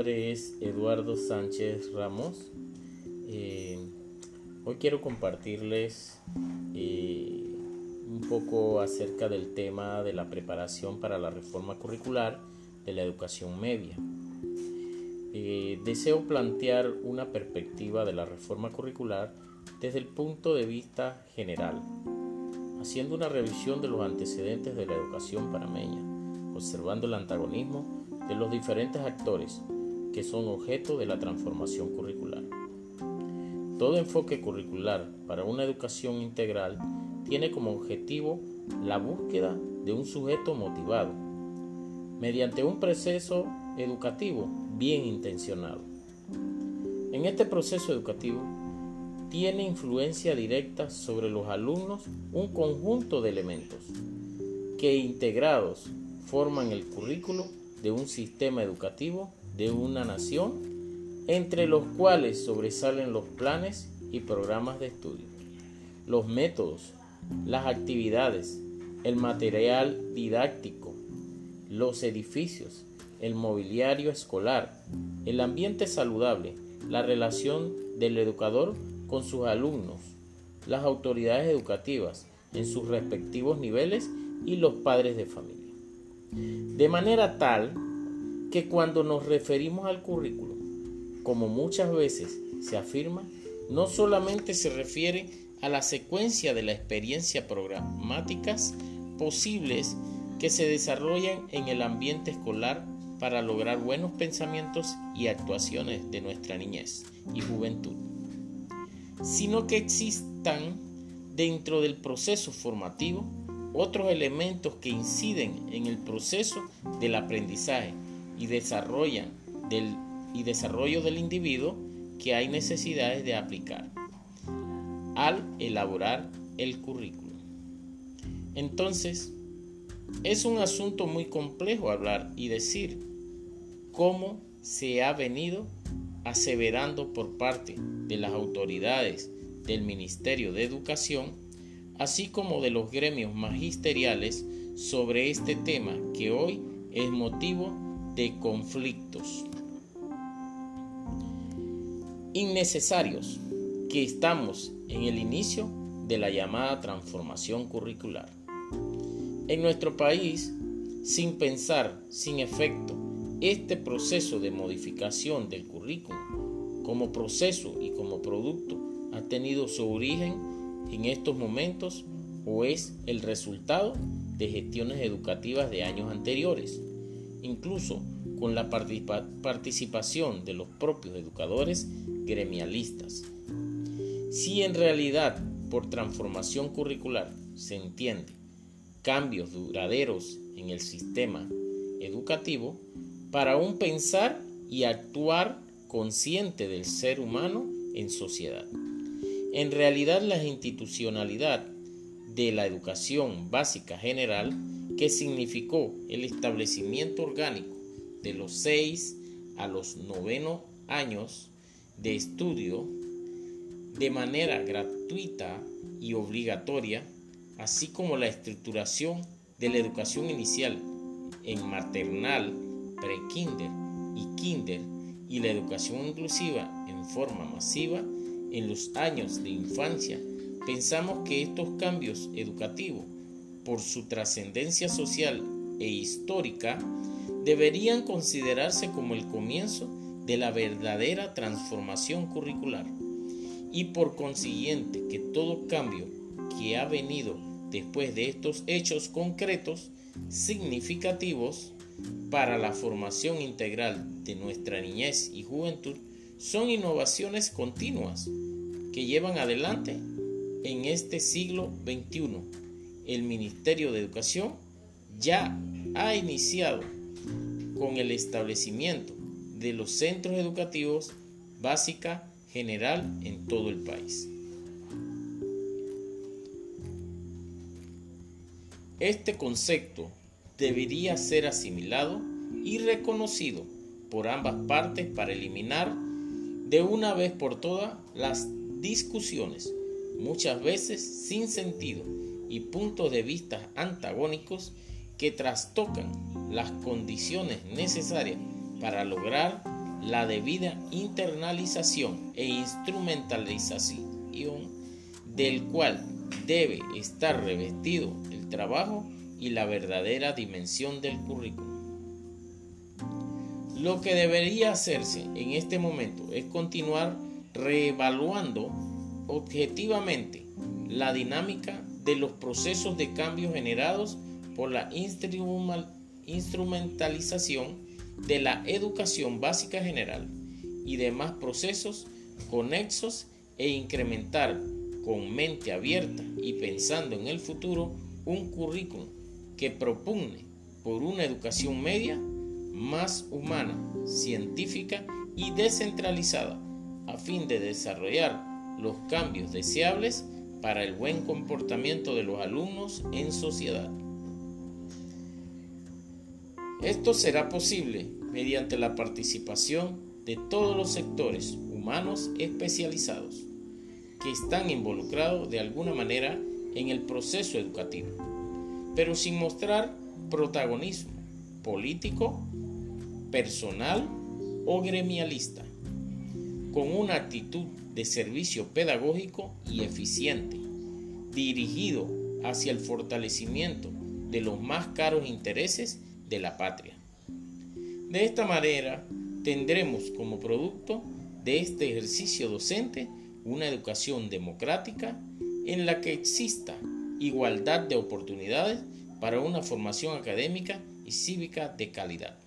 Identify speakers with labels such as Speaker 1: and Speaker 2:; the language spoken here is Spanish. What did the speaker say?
Speaker 1: nombre es Eduardo Sánchez Ramos. Eh, hoy quiero compartirles eh, un poco acerca del tema de la preparación para la reforma curricular de la educación media. Eh, deseo plantear una perspectiva de la reforma curricular desde el punto de vista general, haciendo una revisión de los antecedentes de la educación panameña, observando el antagonismo de los diferentes actores que son objeto de la transformación curricular. Todo enfoque curricular para una educación integral tiene como objetivo la búsqueda de un sujeto motivado mediante un proceso educativo bien intencionado. En este proceso educativo tiene influencia directa sobre los alumnos un conjunto de elementos que integrados forman el currículo de un sistema educativo de una nación, entre los cuales sobresalen los planes y programas de estudio, los métodos, las actividades, el material didáctico, los edificios, el mobiliario escolar, el ambiente saludable, la relación del educador con sus alumnos, las autoridades educativas en sus respectivos niveles y los padres de familia. De manera tal que cuando nos referimos al currículo, como muchas veces se afirma, no solamente se refiere a la secuencia de la experiencia programáticas posibles que se desarrollan en el ambiente escolar para lograr buenos pensamientos y actuaciones de nuestra niñez y juventud, sino que existan dentro del proceso formativo otros elementos que inciden en el proceso del aprendizaje y, del, y desarrollo del individuo que hay necesidades de aplicar al elaborar el currículo. Entonces, es un asunto muy complejo hablar y decir cómo se ha venido aseverando por parte de las autoridades del Ministerio de Educación así como de los gremios magisteriales sobre este tema que hoy es motivo de conflictos innecesarios que estamos en el inicio de la llamada transformación curricular. En nuestro país, sin pensar, sin efecto, este proceso de modificación del currículum como proceso y como producto ha tenido su origen en estos momentos o es el resultado de gestiones educativas de años anteriores, incluso con la participación de los propios educadores gremialistas. Si en realidad por transformación curricular se entiende cambios duraderos en el sistema educativo, para un pensar y actuar consciente del ser humano en sociedad. En realidad la institucionalidad de la educación básica general, que significó el establecimiento orgánico de los 6 a los 9 años de estudio de manera gratuita y obligatoria, así como la estructuración de la educación inicial en maternal, pre-kinder y kinder y la educación inclusiva en forma masiva en los años de infancia, pensamos que estos cambios educativos, por su trascendencia social e histórica, deberían considerarse como el comienzo de la verdadera transformación curricular y por consiguiente que todo cambio que ha venido después de estos hechos concretos significativos para la formación integral de nuestra niñez y juventud son innovaciones continuas que llevan adelante en este siglo XXI. El Ministerio de Educación ya ha iniciado con el establecimiento de los centros educativos básica general en todo el país. Este concepto debería ser asimilado y reconocido por ambas partes para eliminar de una vez por todas las discusiones, muchas veces sin sentido y puntos de vista antagónicos que trastocan las condiciones necesarias para lograr la debida internalización e instrumentalización del cual debe estar revestido el trabajo y la verdadera dimensión del currículum. Lo que debería hacerse en este momento es continuar reevaluando objetivamente la dinámica de los procesos de cambio generados por la instrumentalización de la educación básica general y demás procesos conexos e incrementar con mente abierta y pensando en el futuro un currículum que propugne por una educación media más humana, científica y descentralizada a fin de desarrollar los cambios deseables para el buen comportamiento de los alumnos en sociedad. Esto será posible mediante la participación de todos los sectores humanos especializados que están involucrados de alguna manera en el proceso educativo, pero sin mostrar protagonismo político, personal o gremialista, con una actitud de servicio pedagógico y eficiente, dirigido hacia el fortalecimiento de los más caros intereses de la patria. De esta manera, tendremos como producto de este ejercicio docente una educación democrática en la que exista igualdad de oportunidades para una formación académica y cívica de calidad.